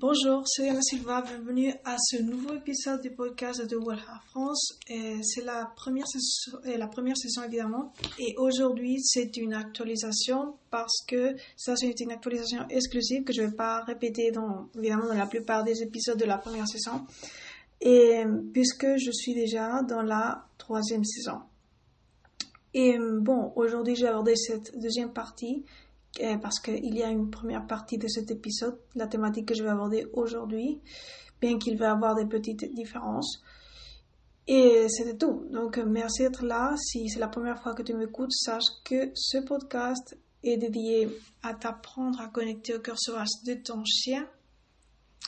Bonjour, c'est Anna Silva. Bienvenue à ce nouveau épisode du podcast de Wellha France. C'est la première saison, la première évidemment. Et aujourd'hui, c'est une actualisation parce que ça, c'est une actualisation exclusive que je ne vais pas répéter dans, évidemment, dans la plupart des épisodes de la première saison. Et puisque je suis déjà dans la troisième saison. Et bon, aujourd'hui, j'ai abordé cette deuxième partie parce qu'il y a une première partie de cet épisode, la thématique que je vais aborder aujourd'hui, bien qu'il va avoir des petites différences. Et c'était tout. Donc, merci d'être là. Si c'est la première fois que tu m'écoutes, sache que ce podcast est dédié à t'apprendre à connecter au cœur sauvage de ton chien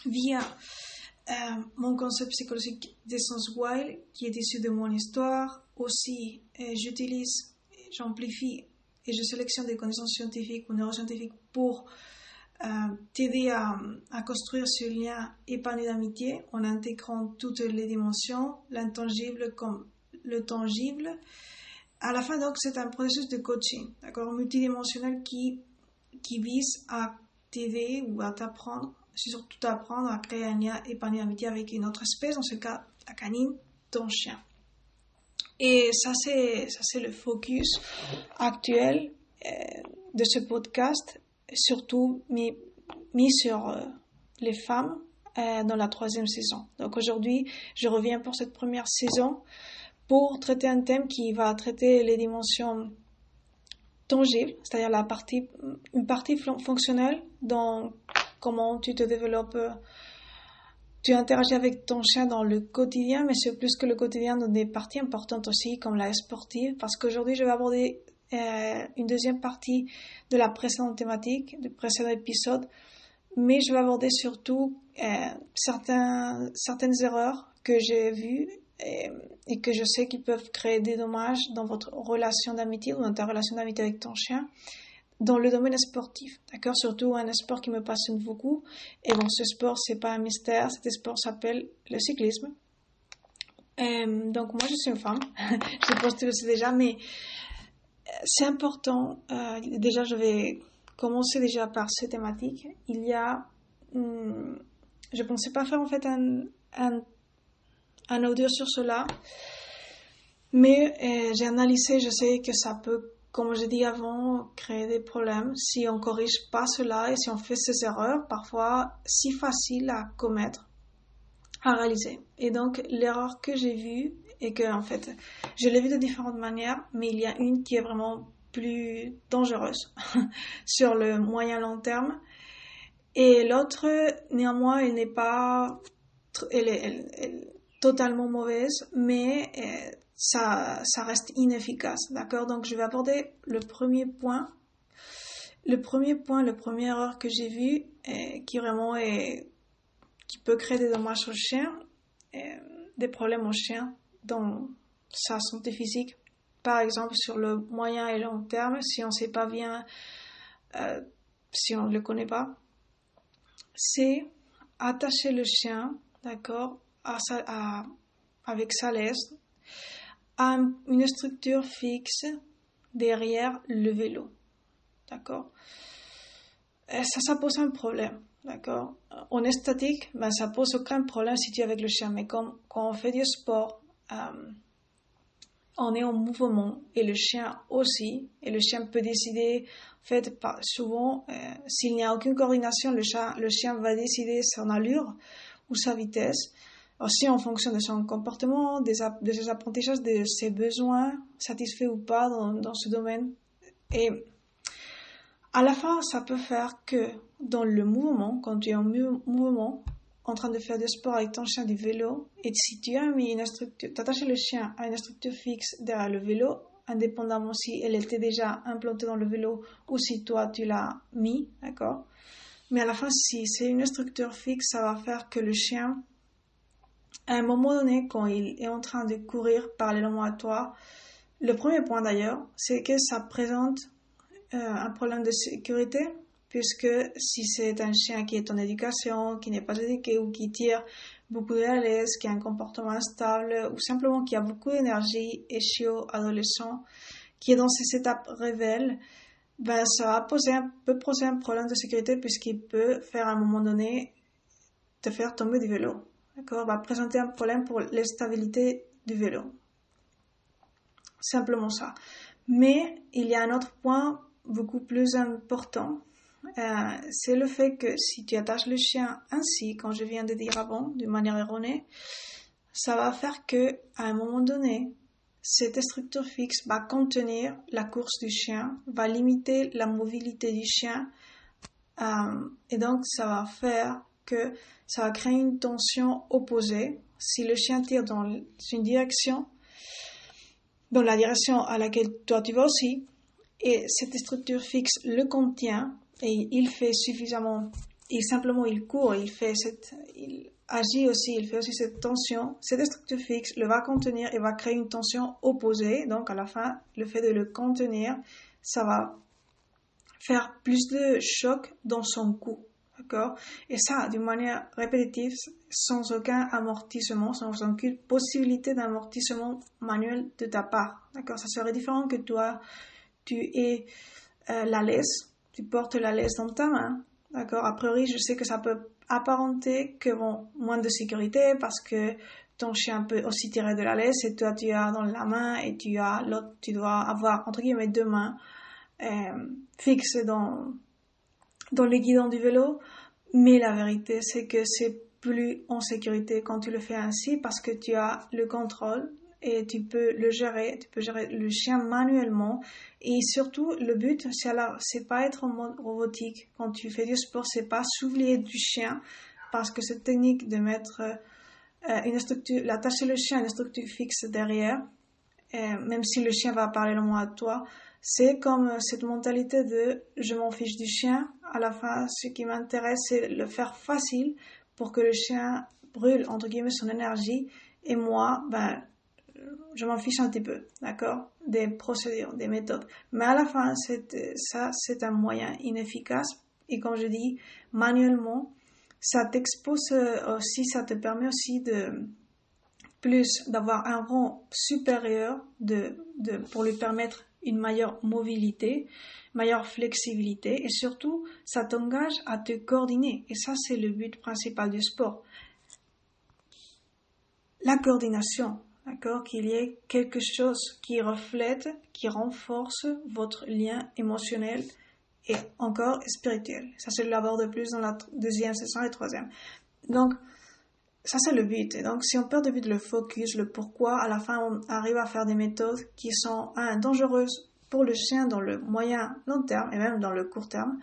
via euh, mon concept psychologique d'essence wild qui est issu de mon histoire. Aussi, euh, j'utilise, j'amplifie et je sélectionne des connaissances scientifiques ou neuroscientifiques pour euh, t'aider à, construire ce lien épanoui d'amitié en intégrant toutes les dimensions, l'intangible comme le tangible. À la fin, donc, c'est un processus de coaching, d'accord, multidimensionnel qui, qui vise à t'aider ou à t'apprendre, surtout t'apprendre à créer un lien épanoui d'amitié avec une autre espèce, dans ce cas, la canine, ton chien. Et ça, c'est, ça, c'est le focus actuel euh, de ce podcast, surtout mis, mis sur euh, les femmes euh, dans la troisième saison. Donc aujourd'hui, je reviens pour cette première saison pour traiter un thème qui va traiter les dimensions tangibles, c'est-à-dire la partie, une partie fonctionnelle dans comment tu te développes tu interagis avec ton chien dans le quotidien, mais c'est plus que le quotidien dans des parties importantes aussi, comme la sportive, parce qu'aujourd'hui, je vais aborder euh, une deuxième partie de la précédente thématique, du précédent épisode, mais je vais aborder surtout euh, certaines erreurs que j'ai vues et, euh, et, que je sais qui peuvent créer des dommages dans votre relation d'amitié ou dans ta relation d'amitié avec ton chien dans le domaine sportif, d'accord? Surtout un sport qui me passionne beaucoup. Et bon, ce sport, c'est pas un mystère, cet sport s'appelle le cyclisme. Euh, donc moi, je suis une femme, je pense que le sais déjà, mais euh, c'est important. Euh, déjà, je vais commencer déjà par cette thématique. Il y a, hum, je pensais pas faire en fait un, un, un audio sur cela, mais j'ai analysé, je sais que ça peut comme je dis avant, créer des problèmes si on corrige pas cela et si on fait ces erreurs, parfois si faciles à commettre, à réaliser. Et donc, l'erreur que j'ai vue et que, en fait, je l'ai vue de différentes manières, mais il y a une qui est vraiment plus dangereuse sur le moyen long terme. Et l'autre, néanmoins, elle n'est pas, elle est, totalement mauvaise, mais euh, ça, ça reste inefficace. D'accord? Donc, je vais aborder le premier point. Le premier point, le premier erreur que j'ai vu, qui vraiment est, qui peut créer des dommages au chien, des problèmes au chien dans sa santé physique. Par exemple, sur le moyen et long terme, si on ne sait pas bien, euh, si on ne le connaît pas, c'est attacher le chien, d'accord, à, à, avec sa laisse une structure fixe derrière le vélo. D'accord? Ça, ça pose un problème. D'accord? On est statique, ben, ça pose aucun problème si tu es avec le chien. Mais comme, quand on fait du sport, euh, on est en mouvement et le chien aussi. Et le chien peut décider, en fait, souvent, euh, s'il n'y a aucune coordination, le, chien, le chien va décider son allure ou sa vitesse aussi en fonction de son comportement, de ses apprentissages, de ses besoins satisfaits ou pas dans, dans, ce domaine. Et à la fin, ça peut faire que dans le mouvement, quand tu es en mouvement, en train de faire du sport avec ton chien du vélo, et si tu as mis une structure, attaché le chien à une structure fixe derrière le vélo, indépendamment si elle était déjà implantée dans le vélo ou si toi tu l'as mis, d'accord? Mais à la fin, si c'est une structure fixe, ça va faire que le chien à un moment donné, quand il est en train de courir parallèlement à toi, le premier point d'ailleurs, c'est que ça présente euh, un problème de sécurité, puisque si c'est un chien qui est en éducation, qui n'est pas éduqué ou qui tire beaucoup de la qui a un comportement instable ou simplement qui a beaucoup d'énergie, et chiot, adolescent, qui est dans ces étapes révèles, ben ça va poser un, peut poser un problème de sécurité puisqu'il peut faire à un moment donné te faire tomber du vélo. Va présenter un problème pour la stabilité du vélo. Simplement ça. Mais il y a un autre point beaucoup plus important. Euh, c'est le fait que si tu attaches le chien ainsi, comme je viens de dire avant, d'une manière erronée, ça va faire que à un moment donné, cette structure fixe va contenir la course du chien, va limiter la mobilité du chien, euh, et donc ça va faire que ça va créer une tension opposée. Si le chien tire dans une direction, dans la direction à laquelle toi tu vas aussi, et cette structure fixe le contient, et il fait suffisamment, et simplement il court, il fait cette, il agit aussi, il fait aussi cette tension, cette structure fixe le va contenir et va créer une tension opposée. Donc à la fin, le fait de le contenir, ça va faire plus de choc dans son cou. D'accord Et ça, d'une manière répétitive, sans aucun amortissement, sans aucune possibilité d'amortissement manuel de ta part. D'accord Ça serait différent que toi, tu aies euh, la laisse, tu portes la laisse dans ta main. D'accord A priori, je sais que ça peut apparenter que bon, moins de sécurité parce que ton chien peut aussi tirer de la laisse et toi tu as dans la main et tu as l'autre, tu dois avoir entre guillemets deux mains euh, fixées dans dans le guidon du vélo, mais la vérité c'est que c'est plus en sécurité quand tu le fais ainsi parce que tu as le contrôle et tu peux le gérer, tu peux gérer le chien manuellement. Et surtout le but c'est pas être en mode robotique. Quand tu fais du sport, c'est pas s'oublier du chien parce que cette technique de mettre euh, une structure, l'attacher le chien à une structure fixe derrière, euh, même si le chien va parler le mot à toi, c'est comme cette mentalité de je m'en fiche du chien. À la fin, ce qui m'intéresse, c'est le faire facile pour que le chien brûle, entre guillemets, son énergie. Et moi, ben, je m'en fiche un petit peu, d'accord? Des procédures, des méthodes. Mais à la fin, ça, c'est un moyen inefficace. Et comme je dis, manuellement, ça t'expose aussi, ça te permet aussi de, plus d'avoir un rang supérieur de, de, pour lui permettre une meilleure mobilité, meilleure flexibilité et surtout ça t'engage à te coordonner et ça c'est le but principal du sport. La coordination, d'accord, qu'il y ait quelque chose qui reflète, qui renforce votre lien émotionnel et encore spirituel. Ça c'est de plus dans la deuxième session et troisième. Donc ça c'est le but. Et donc si on perd de vue le focus, le pourquoi, à la fin on arrive à faire des méthodes qui sont un, dangereuses pour le chien dans le moyen long terme et même dans le court terme,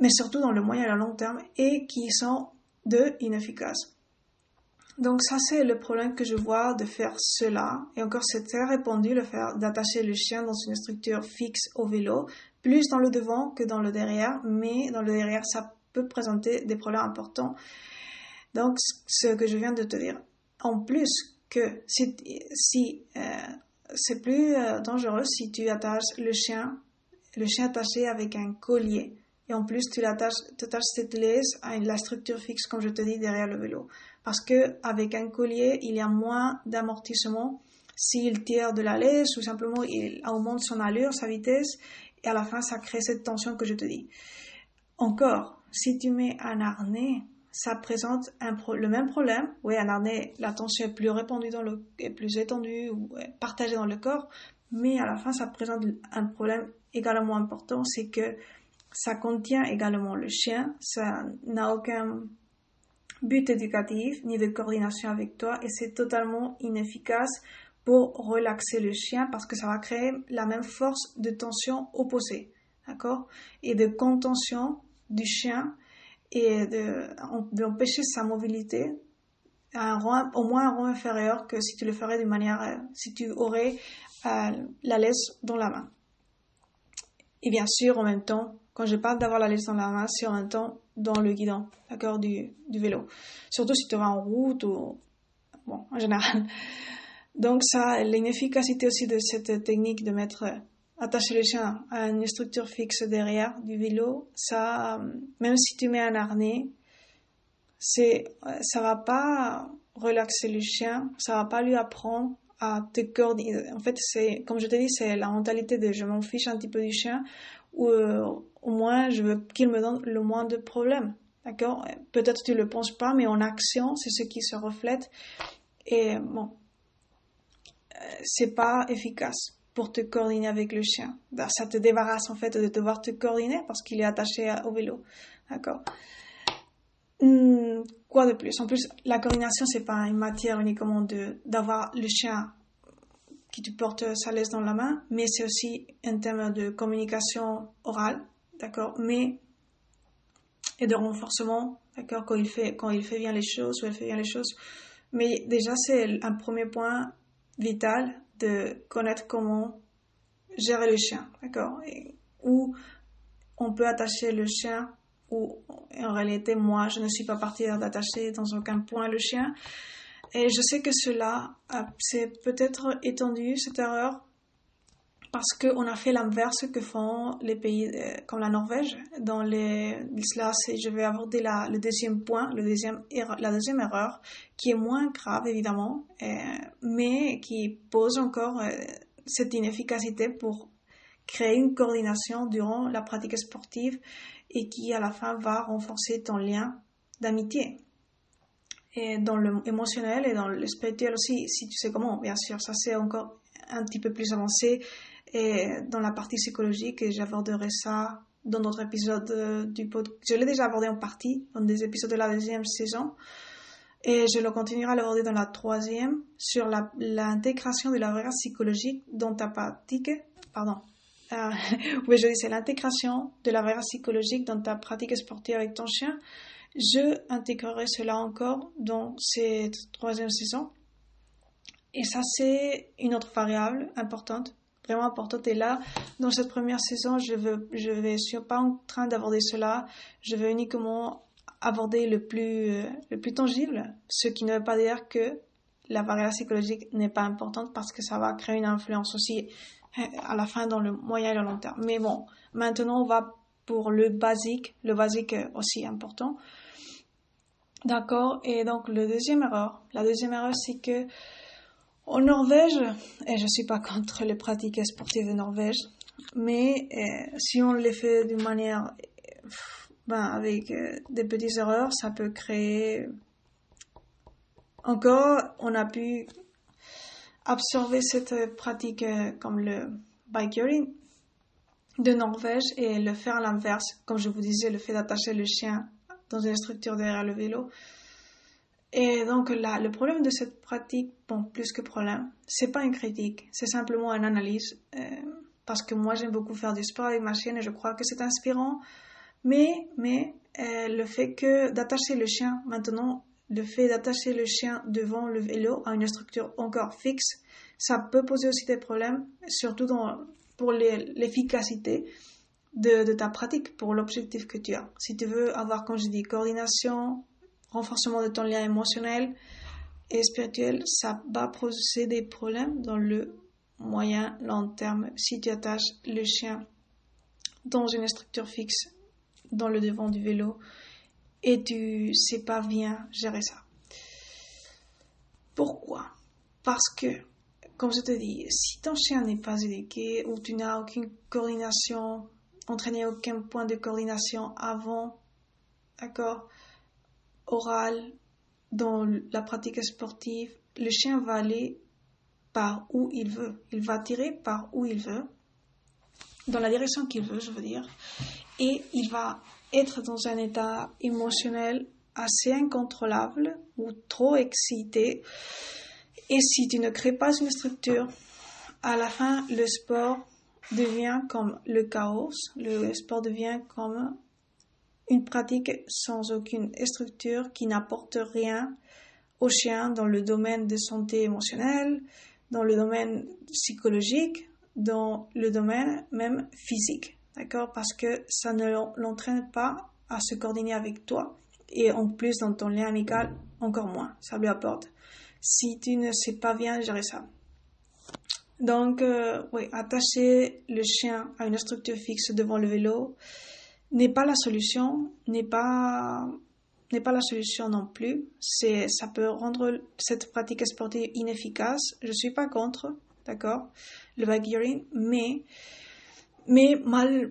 mais surtout dans le moyen et le long terme et qui sont de inefficaces. Donc ça c'est le problème que je vois de faire cela et encore c'est très répandu le faire d'attacher le chien dans une structure fixe au vélo, plus dans le devant que dans le derrière, mais dans le derrière ça peut présenter des problèmes importants donc, ce que je viens de te dire. En plus que si, euh, c'est plus euh, dangereux si tu attaches le chien, le chien attaché avec un collier. Et en plus, tu l'attaches, attaches cette laisse à la structure fixe, comme je te dis, derrière le vélo. Parce que avec un collier, il y a moins d'amortissement s'il tire de la laisse ou simplement il augmente son allure, sa vitesse, et à la fin, ça crée cette tension que je te dis. Encore, si tu mets un harnais, ça présente le même problème. Oui, un harnais, la tension est plus répandue dans le, est plus étendue ou partagée dans le corps, mais à la fin, ça présente un problème également important, c'est que ça contient également le chien, ça n'a aucun but éducatif ni de coordination avec toi et c'est totalement inefficace pour relaxer le chien parce que ça va créer la même force de tension opposée, d'accord? Et de contention du chien et d'empêcher sa mobilité à au moins un rang inférieur que si tu le ferais de manière, euh, si tu aurais euh, la laisse dans la main. Et bien sûr, en même temps, quand je parle d'avoir la laisse dans la main, c'est en même temps dans le guidon, d'accord, du vélo. Surtout si tu vas en route ou, bon, en général. Donc ça, l'inefficacité aussi de cette technique de mettre attacher le chien à une structure fixe derrière du vélo, ça, même si tu mets un harnais, c'est, ça va pas relaxer le chien, ça va pas lui apprendre à te coordonner. En fait, c'est, comme je te dis, c'est la mentalité de je m'en fiche un petit peu du chien, ou euh, au moins je veux qu'il me donne le moins de problèmes. D'accord? Peut-être tu le penses pas, mais en action, c'est ce qui se reflète. Et bon, euh, c'est pas efficace pour te coordonner avec le chien. Bah, ça te débarrasse en fait de devoir te coordonner parce qu'il est attaché au vélo. D'accord? Hmm, Quoi de plus? En plus, la coordination, c'est pas une matière uniquement d'avoir le chien qui te porte sa laisse dans la main, mais c'est aussi un thème de communication orale, d'accord? Mais et de renforcement, d'accord? Quand il fait quand il fait bien les choses ou elle fait bien les choses. Mais déjà, c'est un premier point vital de connaître comment gérer le chien, d'accord? Où on peut attacher le chien, ou en réalité, moi, je ne suis pas partie d'attacher dans aucun point le chien. Et je sais que cela, c'est peut-être étendu, cette erreur, parce qu'on a fait l'inverse que font les pays euh, comme la Norvège. Dans les, là, je vais aborder la, le deuxième point, le deuxième, la deuxième erreur, qui est moins grave évidemment, euh, mais qui pose encore euh, cette inefficacité pour créer une coordination durant la pratique sportive et qui à la fin va renforcer ton lien d'amitié. Et dans le émotionnel et dans le spirituel aussi, si tu sais comment, bien sûr, ça c'est encore un petit peu plus avancé et dans la partie psychologique, j'aborderai ça dans d'autres épisodes euh, du podcast. Je l'ai déjà abordé en partie dans des épisodes de la deuxième saison. Et je le continuerai à l'aborder dans la troisième sur l'intégration de la variable psychologique dans ta pratique. Pardon. Euh, oui, je dis c'est l'intégration de la psychologique dans ta pratique sportive avec ton chien. Je intégrerai cela encore dans cette troisième saison. Et ça, c'est une autre variable importante vraiment importante. Et là, dans cette première saison, je veux, je vais, suis pas en train d'aborder cela. Je veux uniquement aborder le plus, euh, le plus tangible, ce qui ne veut pas dire que la variable psychologique n'est pas importante parce que ça va créer une influence aussi euh, à la fin dans le moyen et le long terme. Mais bon, maintenant on va pour le basique, le basique aussi important. D'accord Et donc le deuxième erreur, la deuxième erreur c'est que en Norvège, et je ne suis pas contre les pratiques sportives de Norvège, mais euh, si on les fait d'une manière, ben, avec euh, des petites erreurs, ça peut créer. Encore, on a pu absorber cette pratique euh, comme le bikering de Norvège et le faire à l'inverse, comme je vous disais, le fait d'attacher le chien dans une structure derrière le vélo et donc là, le problème de cette pratique, bon, plus que problème, c'est pas une critique, c'est simplement une analyse. Euh, parce que moi, j'aime beaucoup faire du sport avec ma chienne et je crois que c'est inspirant. Mais, mais euh, le fait que d'attacher le chien, maintenant, le fait d'attacher le chien devant le vélo à une structure encore fixe, ça peut poser aussi des problèmes, surtout pour l'efficacité de, de ta pratique, pour l'objectif que tu as. Si tu veux avoir, comme je dis, coordination, renforcement de ton lien émotionnel et spirituel, ça va poser des problèmes dans le moyen long terme. Si tu attaches le chien dans une structure fixe dans le devant du vélo et tu sais pas bien gérer ça. Pourquoi? Parce que, comme je te dis, si ton chien n'est pas éduqué ou tu n'as aucune coordination, entraîné aucun point de coordination avant, d'accord? Oral dans la pratique sportive, le chien va aller par où il veut. Il va tirer par où il veut, dans la direction qu'il veut, je veux dire. Et il va être dans un état émotionnel assez incontrôlable ou trop excité. Et si tu ne crées pas une structure, à la fin, le sport devient comme le chaos, le sport devient comme une pratique sans aucune structure qui n'apporte rien au chien dans le domaine de santé émotionnelle, dans le domaine psychologique, dans le domaine même physique. D'accord? Parce que ça ne l'entraîne pas à se coordonner avec toi. Et en plus, dans ton lien amical, encore moins. Ça lui apporte. Si tu ne sais pas bien gérer ça. Donc, euh, oui, attacher le chien à une structure fixe devant le vélo, n'est pas la solution, n'est pas n'est pas la solution non plus. C'est ça peut rendre cette pratique sportive inefficace. Je suis pas contre, d'accord, le backgearing, mais mais mal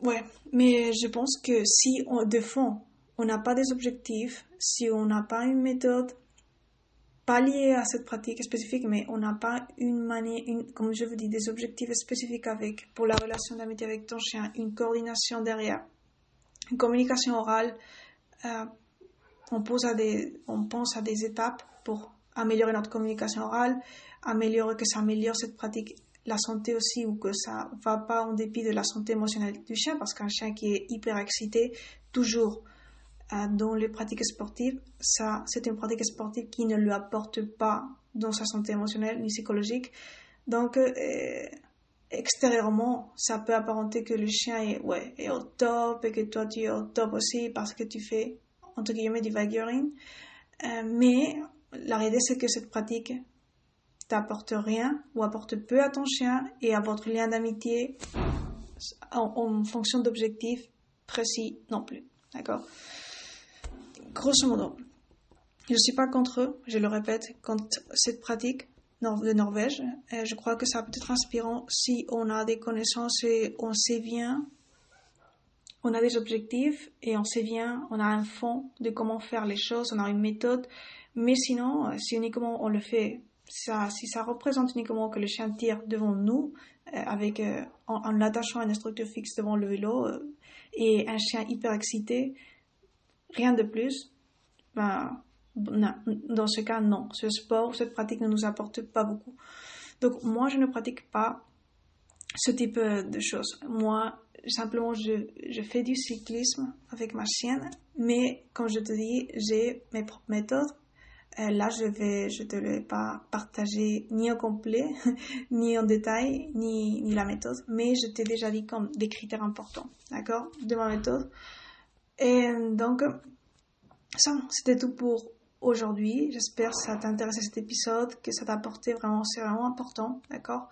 ouais, mais je pense que si on de fond on n'a pas des objectifs, si on n'a pas une méthode pas liée à cette pratique spécifique, mais on n'a pas une manière, une, comme je vous dis, des objectifs spécifiques avec, pour la relation d'amitié avec ton chien, une coordination derrière, une communication orale, euh, on, pense à des étapes pour améliorer notre communication orale, améliorer que ça améliore cette pratique la santé aussi ou que ça va pas en dépit de la santé émotionnelle du chien parce qu'un chien qui est hyper excité toujours euh, dans les pratiques sportives ça c'est une pratique sportive qui ne lui apporte pas dans sa santé émotionnelle ni psychologique. Donc euh, extérieurement ça peut apparenter que le chien est ouais est au top et que toi tu es au top aussi parce que tu fais entre guillemets du vaguering euh, mais la réalité c'est que cette pratique t'apporte rien ou apporte peu à ton chien et à votre lien d'amitié en, fonction d'objectifs précis non plus. D'accord? Grosso modo, je ne suis pas contre je le répète, contre cette pratique de Norvège. Et je crois que ça peut être inspirant si on a des connaissances et on sait bien, on a des objectifs et on sait bien, on a un fond de comment faire les choses, on a une méthode. Mais sinon, si uniquement on le fait ça, si ça représente uniquement que le chien tire devant nous, euh, avec, euh, en, l'attachant à une structure fixe devant le vélo, euh, et un chien hyper excité, rien de plus, ben, dans ce cas, non. Ce sport, cette pratique ne nous apporte pas beaucoup. Donc, moi, je ne pratique pas ce type de choses. Moi, simplement, je, je fais du cyclisme avec ma chienne, mais comme je te dis, j'ai mes propres méthodes euh, là, je vais, je te l'ai pas partagé ni au complet, ni en détail, ni, ni la méthode, mais je t'ai déjà dit comme des critères importants, d'accord, de ma méthode. Et donc, ça, c'était tout pour aujourd'hui. J'espère que ça t'a intéressé cet épisode, que ça t'a apporté vraiment, c'est vraiment important, d'accord?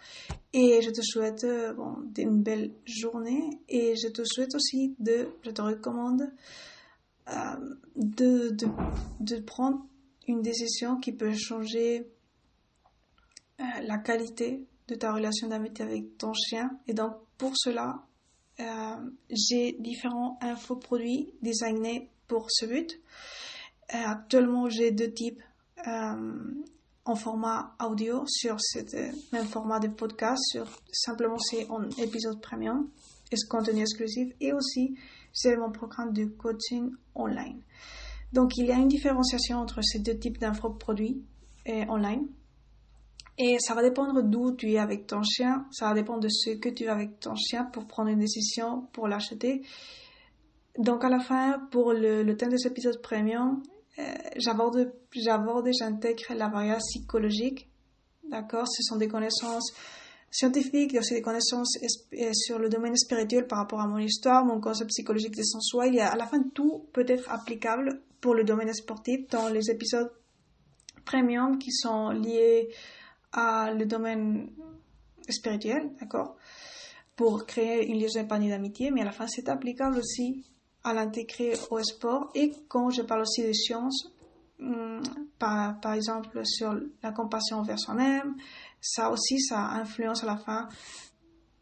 Et je te souhaite euh, une belle journée et je te souhaite aussi de, je te recommande euh, de, de, de prendre une décision qui peut changer euh, la qualité de ta relation d'amitié avec ton chien. Et donc, pour cela, j'ai différents infoproduits designés pour ce but. Euh, actuellement, j'ai deux types en format audio sur ce même format de podcast. Sur, simplement, c'est en épisode premium et ce contenu exclusif. Et aussi, c'est mon programme de coaching online. Donc, il y a une différenciation entre ces deux types d'infoproduits euh, online. Et ça va dépendre d'où tu es avec ton chien, ça va dépendre de ce que tu as avec ton chien pour prendre une décision pour l'acheter. Donc à la fin, pour le, thème de cet épisode premium, euh, j'aborde, j'aborde et j'intègre la variable psychologique. D'accord? Ce sont des connaissances scientifiques, il y a aussi des connaissances euh, sur le domaine spirituel par rapport à mon histoire, mon concept psychologique des soi. Il y a à la fin tout peut être applicable pour le domaine sportif dans les épisodes premium qui sont liés à le domaine spirituel, d'accord? Pour créer une liaison épanouie d'amitié, mais à la fin, c'est applicable aussi à l'intégrer au sport. Et quand je parle aussi de sciences, hmm, par, par exemple sur la compassion envers soi-même, ça aussi, ça influence à la fin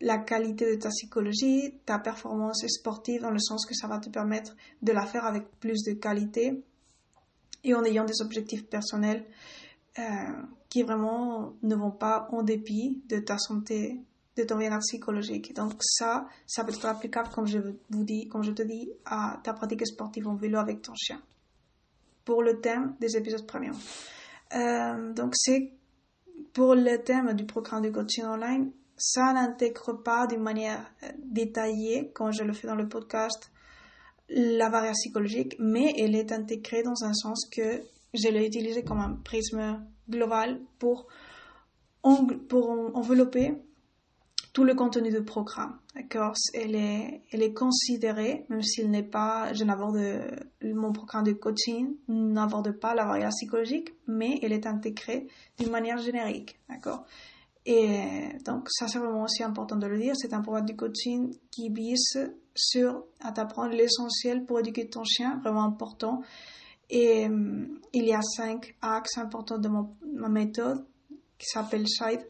la qualité de ta psychologie, ta performance sportive, dans le sens que ça va te permettre de la faire avec plus de qualité et en ayant des objectifs personnels euh, qui vraiment ne vont pas en dépit de ta santé, de ton bien-être psychologique. Donc ça, ça peut être applicable, comme je vous dis, comme je te dis, à ta pratique sportive en vélo avec ton chien. Pour le thème des épisodes premium. Euh, donc c'est pour le thème du programme de coaching online, ça n'intègre pas d'une manière euh, détaillée, quand je le fais dans le podcast, la variable psychologique, mais elle est intégrée dans un sens que je l'ai utilisé comme un prisme global pour, pour envelopper tout le contenu du programme. D'accord? Elle est, elle est considérée, même s'il n'est pas, je n'aborde, mon programme de coaching n'aborde pas la variable psychologique, mais elle est intégrée d'une manière générique. D'accord? Et donc, ça, c'est vraiment aussi important de le dire. C'est un programme de coaching qui vise sur à t'apprendre l'essentiel pour éduquer ton chien, vraiment important. Et euh, il y a cinq axes importants de ma méthode qui s'appelle Shide.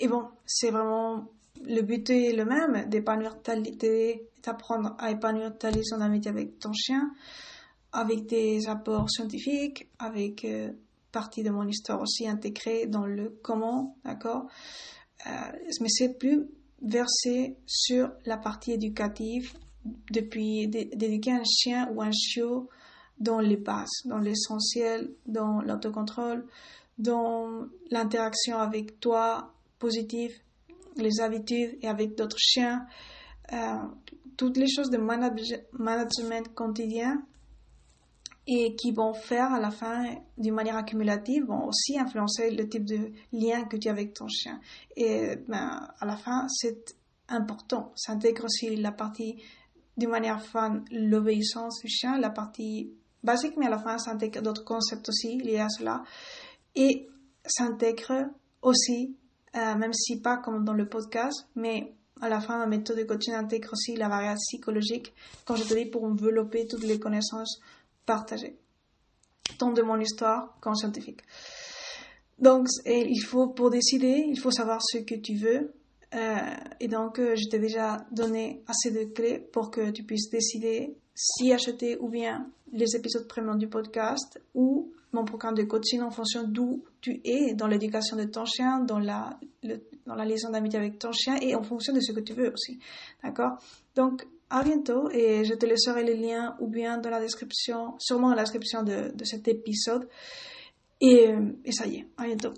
Et bon, c'est vraiment le but est le même, d'épanouir d'apprendre à épanouir ta liaison d'amitié avec ton chien, avec des apports scientifiques, avec euh, partie de mon histoire aussi intégrée dans le comment, d'accord? Euh, Mais c'est plus versé sur la partie éducative depuis d'éduquer un chien ou un chiot dans les bases, dans l'essentiel, dans l'autocontrôle, dans l'interaction avec toi positive, les habitudes et avec d'autres chiens, euh, toutes les choses de management quotidien et qui vont faire à la fin, d'une manière accumulative, vont aussi influencer le type de lien que tu as avec ton chien. Et ben, à la fin, c'est important. Ça intègre aussi la partie, d'une manière fun, l'obéissance du chien, la partie basique, mais à la fin, ça intègre d'autres concepts aussi liés à cela. Et ça intègre aussi, euh, même si pas comme dans le podcast, mais à la fin, ma méthode de coaching intègre aussi la variable psychologique, quand je te dis pour envelopper toutes les connaissances partagées, tant de mon histoire qu'en scientifique. Donc, il faut, pour décider, il faut savoir ce que tu veux. Euh, et donc, euh, je t'ai déjà donné assez de clés pour que tu puisses décider si acheter ou bien les épisodes premium du podcast ou mon programme de coaching en fonction d'où tu es dans l'éducation de ton chien, dans la, dans la liaison d'amitié avec ton chien et en fonction de ce que tu veux aussi. D'accord? Donc, à bientôt et je te laisserai les liens ou bien dans la description, sûrement dans la description de, cet épisode. Et, et ça y est, à bientôt.